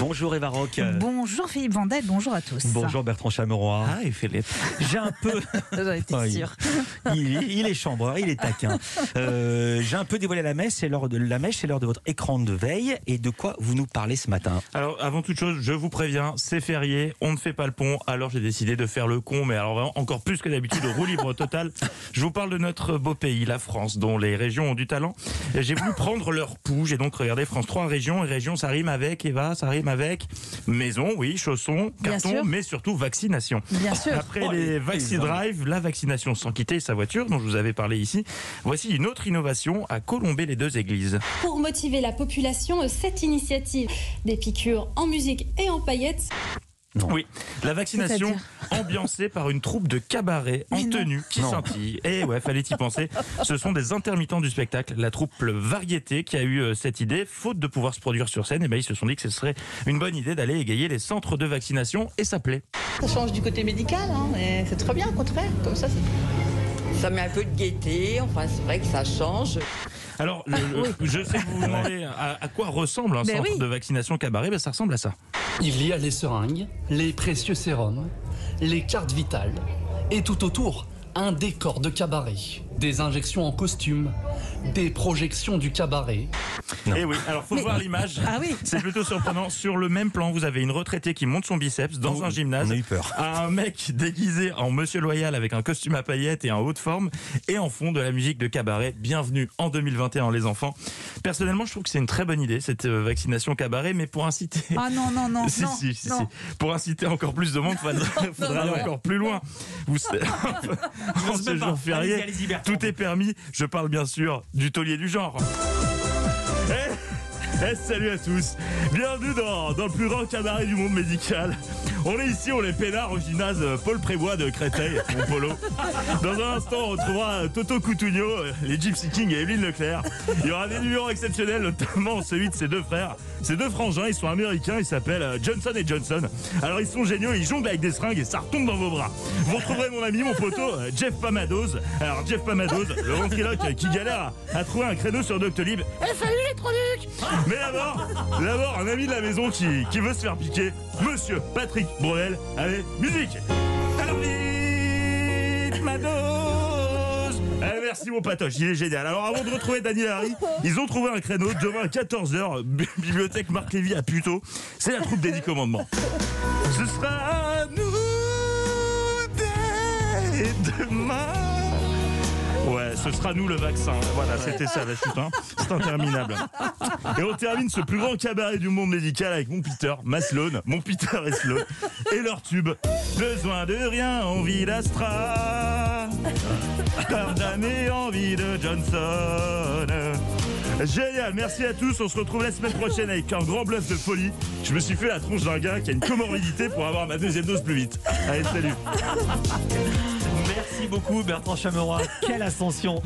Bonjour Eva Rock. Bonjour Philippe Vandel, bonjour à tous. Bonjour Bertrand Chameroy. Ah, et Philippe. J'ai un peu. J'en étais il- sûre. il, il est chambreur, il est taquin. Euh, J'ai un peu dévoilé la messe, c'est l'heure de la mèche, c'est l'heure de votre écran de veille. Et de quoi vous nous parlez ce matin Alors, avant toute chose, je vous préviens, c'est férié, on ne fait pas le pont, alors j'ai décidé de faire le con, mais alors vraiment encore plus que d'habitude, au roue libre total. Je vous parle de notre beau pays, la France, dont les régions ont du talent. Et J'ai voulu prendre leur pouls, j'ai donc regardé France 3 régions, et régions, ça rime avec, Eva, ça rime avec maison, oui, chaussons, carton, mais surtout vaccination. Bien sûr. Après Oh, les Vaxi. Drive, la vaccination sans quitter sa voiture, dont je vous avais parlé ici, voici une autre innovation à colomber les deux églises. Pour motiver la population, cette initiative des piqûres en musique et en paillettes Oui, la vaccination ambiancée par une troupe de cabaret en tenue qui scintille. Et ouais, fallait y penser. Ce sont des intermittents du spectacle, la troupe Variété qui a eu euh, cette idée. Faute de pouvoir se produire sur scène, et ben ils se sont dit que ce serait une bonne idée d'aller égayer les centres de vaccination et ça plaît. Ça change du côté médical, hein, mais c'est très bien, au contraire. Comme ça, c'est Ça met un peu de gaieté, enfin c'est vrai que ça change. Alors, le- le- je sais que vous vous demandez à, à quoi ressemble un Ben centre oui. de vaccination cabaret, ben ça ressemble à ça. Il y a les seringues, les précieux sérums, les cartes vitales et tout autour, un décor de cabaret, des injections en costume, des projections du cabaret, Et oui, alors faut Mais- voir l'image. Ah oui. C'est plutôt surprenant. Sur le même plan, vous avez une retraitée qui monte son biceps dans Oh, un gymnase. on a eu peur. Un mec déguisé en Monsieur Loyal avec un costume à paillettes et en haute forme. Et en fond de la musique de cabaret. Bienvenue en 2021 les enfants. Personnellement, je trouve que c'est une très bonne idée cette euh, vaccination cabaret, mais pour inciter... Ah non, non, non, Si, non, si, si, non. si. Pour inciter encore plus de monde, il faudra, faudra aller encore plus loin. Vous savez, en ce jour férié. Tout est permis. Je parle bien sûr du taulier du genre. Eh, salut à tous. Bienvenue dans, dans le plus grand cabaret du monde médical. On est ici, on est peinard au gymnase Paul Prébois de Créteil, mon polo. Dans un instant, on retrouvera Toto Coutugno, les Gypsy King et Evelyne Leclerc. Il y aura des numéros exceptionnels, notamment celui de ses deux frères. Ces deux frangins, ils sont américains, ils s'appellent euh, Johnson et Johnson. Alors ils sont géniaux, ils jonglent avec des seringues et ça retombe dans vos bras. Vous retrouverez mon ami, mon poteau, euh, Jeff Pamadoz. Alors Jeff Pamadoz, le ventriloque qui galère à, à trouver un créneau sur Doctolib. Eh salut les produits Mais d'abord, d'abord un ami de la maison qui, qui veut se faire piquer, Monsieur Patrick Brunel. Allez, musique Alors vite, ma dose Eh, Merci mon patoche, il est génial. Alors avant de retrouver Daniel Harry, ils ont trouvé un créneau demain à 14h, bibliothèque Marc Lévy à Puteaux. C'est la troupe des 10 commandements. Ce sera à nous dès demain. Ouais, ce sera nous le vaccin. Voilà, c'était ça la chute. hein. C'est interminable. Et on termine ce plus grand cabaret du monde médical avec mon Peter, ma Sloan, mon Peter et Sloan, et leur tube. Besoin de rien, envie d'Astra. Pardonnez, envie de Johnson. Génial, merci à tous. On se retrouve la semaine prochaine avec un grand bluff de folie. Je me suis fait la tronche d'un gars qui a une comorbidité pour avoir ma deuxième dose plus vite. Allez, salut. Merci beaucoup Bertrand Chameroy. Quelle ascension